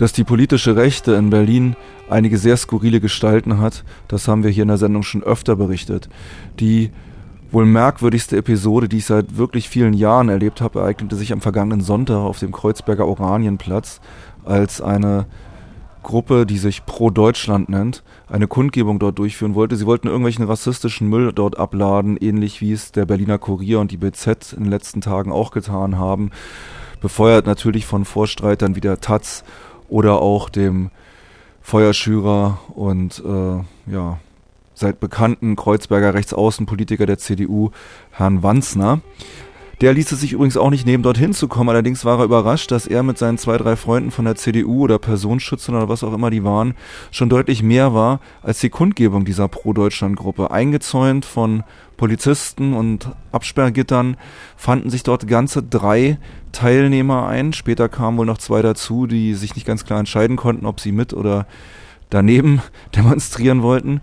Dass die politische Rechte in Berlin einige sehr skurrile Gestalten hat, das haben wir hier in der Sendung schon öfter berichtet. Die wohl merkwürdigste Episode, die ich seit wirklich vielen Jahren erlebt habe, ereignete sich am vergangenen Sonntag auf dem Kreuzberger Oranienplatz, als eine Gruppe, die sich Pro Deutschland nennt, eine Kundgebung dort durchführen wollte. Sie wollten irgendwelchen rassistischen Müll dort abladen, ähnlich wie es der Berliner Kurier und die BZ in den letzten Tagen auch getan haben. Befeuert natürlich von Vorstreitern wie der Taz oder auch dem Feuerschürer und äh, ja, seit bekannten Kreuzberger Rechtsaußenpolitiker der CDU, Herrn Wanzner. Der ließ es sich übrigens auch nicht nehmen, dorthin zu kommen. Allerdings war er überrascht, dass er mit seinen zwei, drei Freunden von der CDU oder Personenschützern oder was auch immer die waren, schon deutlich mehr war als die Kundgebung dieser Pro-Deutschland-Gruppe. Eingezäunt von Polizisten und Absperrgittern fanden sich dort ganze drei Teilnehmer ein. Später kamen wohl noch zwei dazu, die sich nicht ganz klar entscheiden konnten, ob sie mit oder daneben demonstrieren wollten.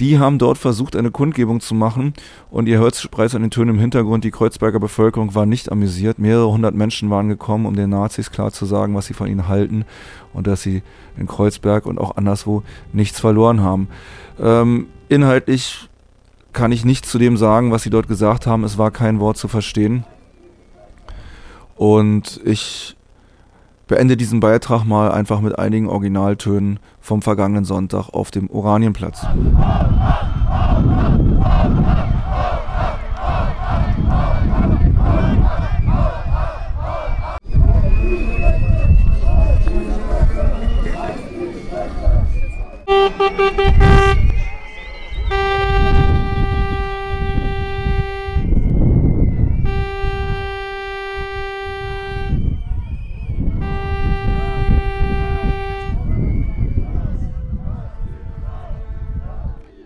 Die haben dort versucht, eine Kundgebung zu machen und ihr hört bereits an den Tönen im Hintergrund, die Kreuzberger Bevölkerung war nicht amüsiert. Mehrere hundert Menschen waren gekommen, um den Nazis klar zu sagen, was sie von ihnen halten und dass sie in Kreuzberg und auch anderswo nichts verloren haben. Ähm, inhaltlich kann ich nichts zu dem sagen, was sie dort gesagt haben. Es war kein Wort zu verstehen. Und ich beende diesen Beitrag mal einfach mit einigen Originaltönen vom vergangenen Sonntag auf dem Oranienplatz. Musik